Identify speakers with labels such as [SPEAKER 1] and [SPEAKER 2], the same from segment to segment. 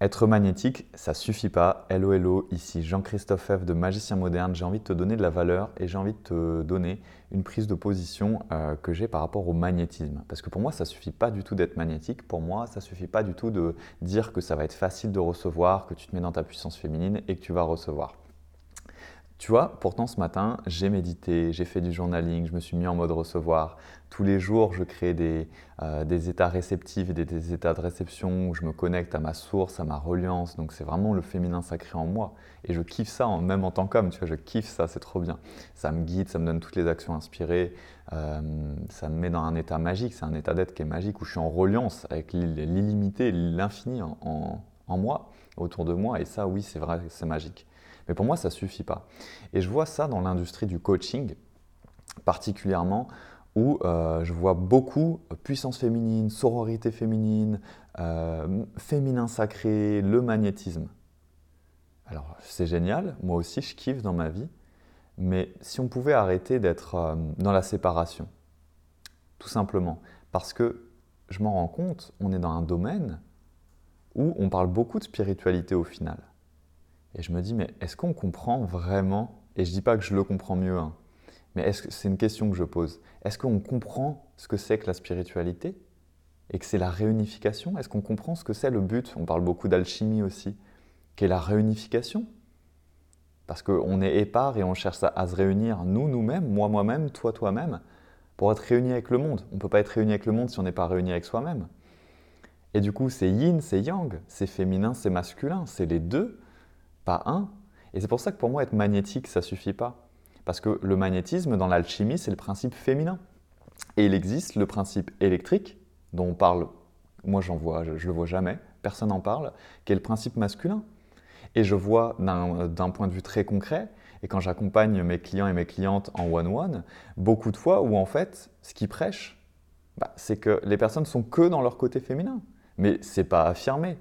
[SPEAKER 1] Être magnétique, ça suffit pas. Hello, hello, ici Jean-Christophe F de Magicien Moderne. J'ai envie de te donner de la valeur et j'ai envie de te donner une prise de position euh, que j'ai par rapport au magnétisme. Parce que pour moi, ça suffit pas du tout d'être magnétique. Pour moi, ça suffit pas du tout de dire que ça va être facile de recevoir, que tu te mets dans ta puissance féminine et que tu vas recevoir. Tu vois, pourtant ce matin, j'ai médité, j'ai fait du journaling, je me suis mis en mode recevoir. Tous les jours, je crée des, euh, états réceptifs et des, états de réception où je me connecte à ma source, à ma reliance. Donc c'est vraiment le féminin sacré en moi. Et je kiffe ça, même en tant qu'homme, tu vois, je kiffe ça, c'est trop bien. Ça me guide, ça me donne toutes les actions inspirées, euh, ça me met dans un état magique, c'est un état d'être qui est magique, où je suis en reliance avec l'illimité, l'infini en moi, autour de moi. Et ça, oui, c'est vrai, c'est magique. Mais pour moi, ça ne suffit pas. Et je vois ça dans l'industrie du coaching, particulièrement où euh, je vois beaucoup puissance féminine, sororité féminine, euh, féminin sacré, le magnétisme. Alors c'est génial, moi aussi je kiffe dans ma vie, mais si on pouvait arrêter d'être euh, dans la séparation, tout simplement, parce que je m'en rends compte, on est dans un domaine où on parle beaucoup de spiritualité au final. Et je me dis, mais est-ce qu'on comprend vraiment Et je ne dis pas que je le comprends mieux, hein, mais c'est une question que je pose. Est-ce qu'on comprend ce que c'est que la spiritualité Et que c'est la réunification? Est-ce qu'on comprend ce que c'est le but? On parle beaucoup d'alchimie aussi, qui est la réunification. Parce qu'on est épars et on cherche à, à se réunir, nous, nous-mêmes, moi, moi-même, toi, toi-même, pour être réunis avec le monde. On ne peut pas être réuni avec le monde si on n'est pas réuni avec soi-même. Et du coup, c'est yin, c'est yang, c'est féminin, c'est masculin, c'est les deux pas un. Et c'est pour ça que pour moi, être magnétique, ça suffit pas. Parce que le magnétisme, dans l'alchimie, c'est le principe féminin. Et il existe le principe électrique, dont on parle, moi j'en vois, je, le vois jamais, personne n'en parle, qui est le principe masculin. Et je vois d'un point de vue très concret, et quand j'accompagne mes clients et mes clientes en one-one, beaucoup de fois où en fait, ce qui prêche, bah, c'est que les personnes sont que dans leur côté féminin. Mais c'est pas affirmé,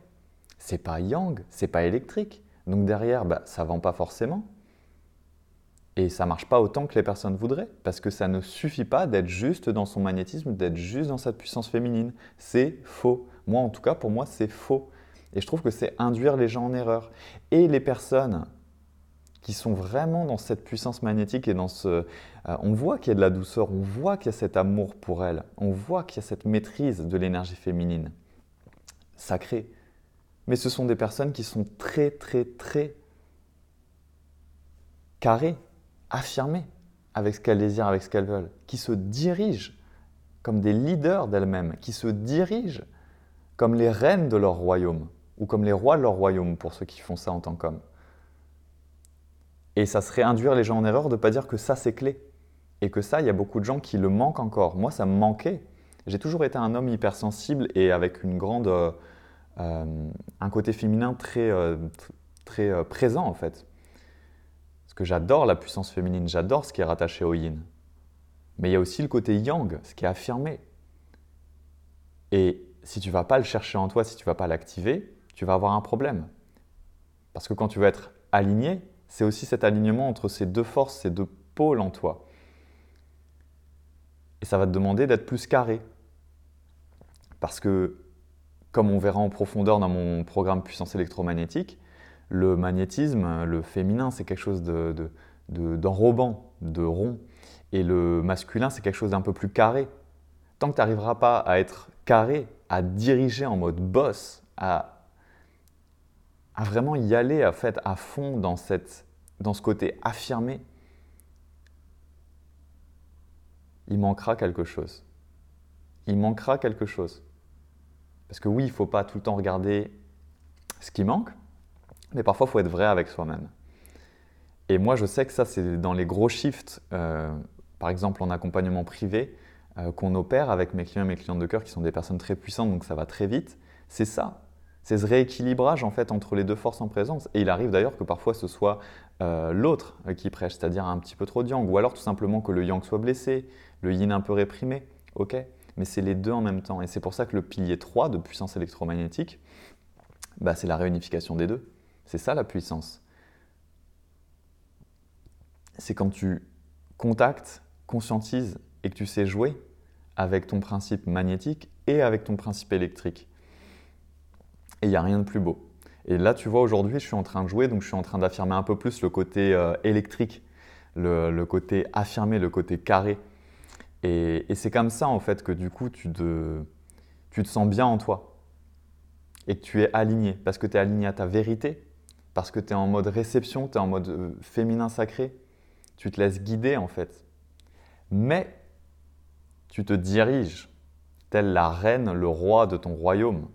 [SPEAKER 1] c'est pas yang, c'est pas électrique. Donc derrière, bah, ça ne vend pas forcément. Et ça ne marche pas autant que les personnes voudraient, parce que ça ne suffit pas d'être juste dans son magnétisme, d'être juste dans sa puissance féminine. C'est faux. Moi, en tout cas, pour moi, c'est faux. Et je trouve que c'est induire les gens en erreur. Et les personnes qui sont vraiment dans cette puissance magnétique et dans ce... Euh, on voit qu'il y a de la douceur, on voit qu'il y a cet amour pour elles, on voit qu'il y a cette maîtrise de l'énergie féminine sacrée mais ce sont des personnes qui sont très, très, très carrées, affirmées avec ce qu'elles désirent, avec ce qu'elles veulent, qui se dirigent comme des leaders d'elles-mêmes, qui se dirigent comme les reines de leur royaume, ou comme les rois de leur royaume pour ceux qui font ça en tant qu'hommes. Et ça serait induire les gens en erreur de ne pas dire que ça c'est clé. Et que ça, il y a beaucoup de gens qui le manquent encore. Moi, ça me manquait. J'ai toujours été un homme hypersensible et avec une grande... Euh, un côté féminin très, euh, très euh, présent en fait. Parce que j'adore la puissance féminine, j'adore ce qui est rattaché au yin. Mais il y a aussi le côté yang, ce qui est affirmé. Et si tu vas pas le chercher en toi, si tu vas pas l'activer, tu vas avoir un problème. Parce que quand tu vas être aligné, c'est aussi cet alignement entre ces deux forces, ces deux pôles en toi. Et ça va te demander d'être plus carré. Parce que comme on verra en profondeur dans mon programme puissance électromagnétique, le magnétisme, le féminin, c'est quelque chose d'enrobant, de, de, rond. Et le masculin, c'est quelque chose d'un peu plus carré. Tant que tu n'arriveras pas à être carré, à diriger en mode boss, à, à vraiment y aller à, fait, à fond dans, cette, dans ce côté affirmé, il manquera quelque chose. Il manquera quelque chose. Parce que oui, il ne faut pas tout le temps regarder ce qui manque, mais parfois il faut être vrai avec soi-même. Et moi, je sais que ça, c'est dans les gros shifts, euh, par exemple en accompagnement privé, euh, qu'on opère avec mes clients et mes clientes de cœur qui sont des personnes très puissantes, donc ça va très vite. C'est ça. C'est ce rééquilibrage en fait entre les deux forces en présence. Et il arrive d'ailleurs que parfois ce soit euh, l'autre qui prêche, c'est-à-dire un petit peu trop de yang, ou alors tout simplement que le yang soit blessé, le yin un peu réprimé. Ok mais c'est les deux en même temps. Et c'est pour ça que le pilier 3 de puissance électromagnétique, bah, c'est la réunification des deux. C'est ça la puissance. C'est quand tu contactes, conscientises et que tu sais jouer avec ton principe magnétique et avec ton principe électrique. Et il n'y a rien de plus beau. Et là, tu vois, aujourd'hui, je suis en train de jouer, donc je suis en train d'affirmer un peu plus le côté euh, électrique, le, côté affirmé, le côté carré. Et, c'est comme ça, en fait, que du coup, tu te, sens bien en toi. Et que tu es aligné, parce que tu es aligné à ta vérité, parce que tu es en mode réception, tu es en mode euh, féminin sacré. Tu te laisses guider, en fait. Mais tu te diriges, telle la reine, le roi de ton royaume.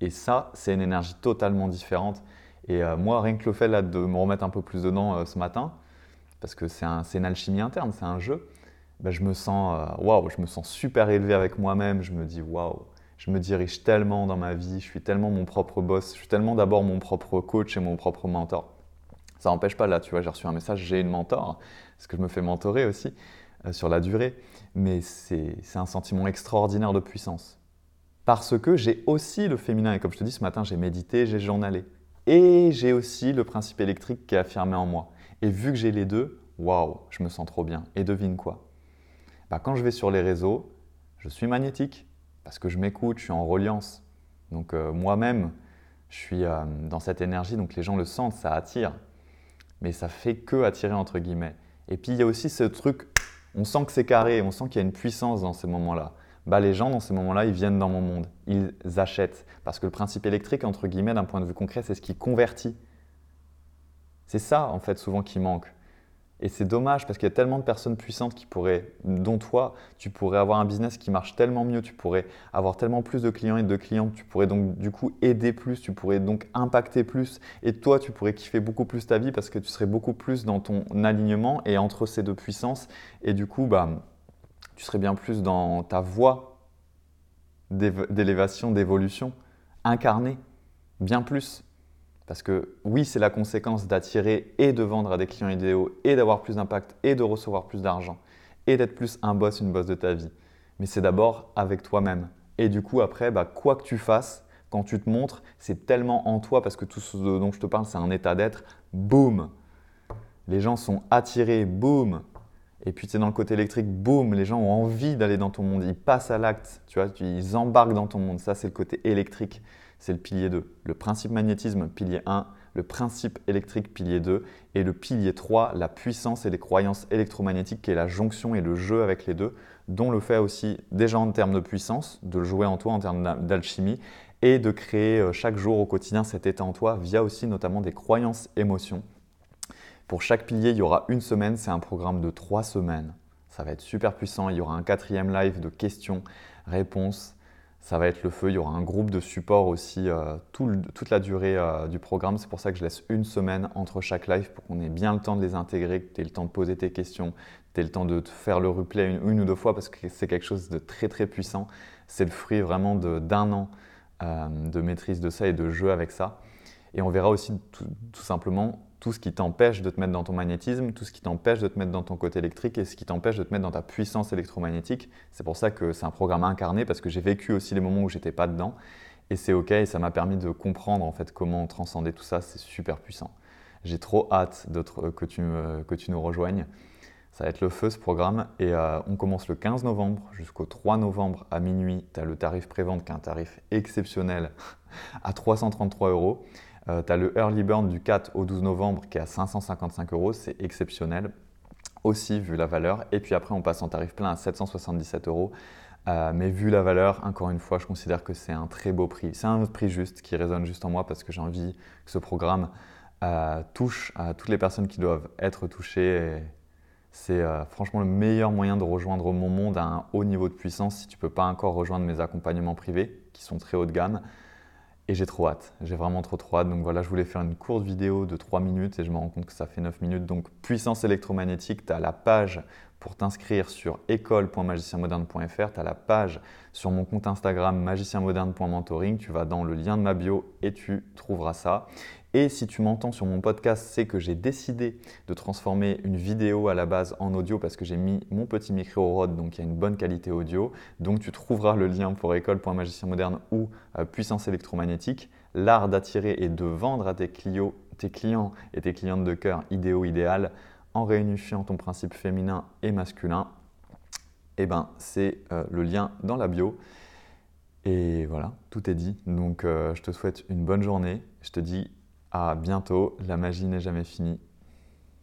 [SPEAKER 1] Et ça, c'est une énergie totalement différente. Et euh, moi, rien que le fait là, de me remettre un peu plus dedans euh, ce matin, parce que c'est un, une alchimie interne, c'est un jeu, ben, je me sens euh, waouh, je me sens super élevé avec moi-même. Je me dis waouh, je me dirige tellement dans ma vie, je suis tellement mon propre boss, je suis tellement d'abord mon propre coach et mon propre mentor. Ça n'empêche pas là, tu vois, j'ai reçu un message, j'ai une mentor, parce que je me fais mentorer aussi sur la durée, mais c'est un sentiment extraordinaire de puissance parce que j'ai aussi le féminin. Et comme je te dis, ce matin, j'ai médité, j'ai journalé. Et j'ai aussi le principe électrique qui est affirmé en moi. Et vu que j'ai les deux, waouh, je me sens trop bien. Et devine quoi? Bah, Quand je vais sur les réseaux, je suis magnétique parce que je m'écoute, je suis en reliance. Donc euh, moi-même, je suis euh, dans cette énergie, donc les gens le sentent, ça attire. Mais ça fait que attirer entre guillemets. Et puis il y a aussi ce truc, on sent que c'est carré, on sent qu'il y a une puissance dans ces moments-là bah, les gens dans ces moments-là, ils viennent dans mon monde, ils achètent. Parce que le principe électrique, entre guillemets, d'un point de vue concret, c'est ce qui convertit. C'est ça, en fait, souvent qui manque. Et c'est dommage parce qu'il y a tellement de personnes puissantes qui pourraient, dont toi, tu pourrais avoir un business qui marche tellement mieux, tu pourrais avoir tellement plus de clients et de clientes, tu pourrais donc du coup aider plus, tu pourrais donc impacter plus et toi, tu pourrais kiffer beaucoup plus ta vie parce que tu serais beaucoup plus dans ton alignement et entre ces deux puissances. Et du coup, bah, tu serais bien plus dans ta voie d'élévation, d'évolution, incarnée, bien plus. Parce que oui, c'est la conséquence d'attirer et de vendre à des clients idéaux et d'avoir plus d'impact et de recevoir plus d'argent et d'être plus un boss, une boss de ta vie. Mais c'est d'abord avec toi-même. Et du coup, après, bah, quoi que tu fasses, quand tu te montres, c'est tellement en toi parce que tout ce dont je te parle, c'est un état d'être. Boum Les gens sont attirés, boum et puis tu es dans le côté électrique, boum, les gens ont envie d'aller dans ton monde, ils passent à l'acte, tu vois, ils embarquent dans ton monde. Ça, c'est le côté électrique, c'est le pilier 2. Le principe magnétisme, pilier 1, le principe électrique, pilier 2, et le pilier 3, la puissance et les croyances électromagnétiques, qui est la jonction et le jeu avec les deux, dont le fait aussi déjà en termes de puissance, de jouer en toi en termes d'alchimie, et de créer euh, chaque jour au quotidien cet état en toi via aussi notamment des croyances, émotions pour chaque pilier, il y aura une semaine, c'est un programme de trois semaines. Ça va être super puissant, il y aura un quatrième live de questions, réponses, ça va être le feu, il y aura un groupe de support aussi euh, toute la durée euh, du programme. C'est pour ça que je laisse une semaine entre chaque live pour qu'on ait bien le temps de les intégrer, que tu aies le temps de poser tes questions, que tu aies le temps de faire le replay une, ou deux fois parce que c'est quelque chose de très très puissant. C'est le fruit vraiment d'un an euh, de maîtrise de ça et de jeu avec ça. Et on verra aussi tout simplement tout ce qui t'empêche de te mettre dans ton magnétisme, tout ce qui t'empêche de te mettre dans ton côté électrique et ce qui t'empêche de te mettre dans ta puissance électromagnétique. C'est pour ça que c'est un programme incarné parce que j'ai vécu aussi les moments où j'étais pas dedans et c'est ok et ça m'a permis de comprendre en fait comment transcender tout ça. C'est super puissant. J'ai trop hâte que tu, que tu nous rejoignes. Ça va être le feu ce programme et euh, on commence le 15 novembre jusqu'au 3 novembre à minuit. Tu as le tarif prévente qui est un tarif exceptionnel à 333 euros. Euh, tu as le Early Burn du 4 au 12 novembre qui est à 555 euros, c'est exceptionnel aussi vu la valeur. Et puis après, on passe en tarif plein à 777 euros. Euh, mais vu la valeur, encore une fois, je considère que c'est un très beau prix. C'est un prix juste qui résonne juste en moi parce que j'ai envie que ce programme euh, touche à toutes les personnes qui doivent être touchées. C'est franchement le meilleur moyen de rejoindre mon monde à un haut niveau de puissance si tu ne peux pas encore rejoindre mes accompagnements privés qui sont très haut de gamme. Et j'ai trop hâte, j'ai vraiment trop trop hâte. Donc voilà, je voulais faire une courte vidéo de 3 minutes et je me rends compte que ça fait 9 minutes. Donc puissance électromagnétique, tu as la page pour t'inscrire sur école.magicienmoderne.fr, tu as la page sur mon compte Instagram magicienmoderne.mentoring, tu vas dans le lien de ma bio et tu trouveras ça. Et si tu m'entends sur mon podcast, c'est que j'ai décidé de transformer une vidéo à la base en audio parce que j'ai mis mon petit micro au rod, donc il y a une bonne qualité audio. Donc tu trouveras le lien pour école.magicienmoderne ou euh, puissance électromagnétique. L'art d'attirer et de vendre à tes, clients, tes clients et tes clientes de cœur idéaux, idéal, réunifiant ton principe féminin et masculin. Eh ben, c'est euh, le lien dans la bio. Et voilà, tout est dit. Donc je te souhaite une bonne journée. Je te dis à bientôt. La magie n'est jamais finie.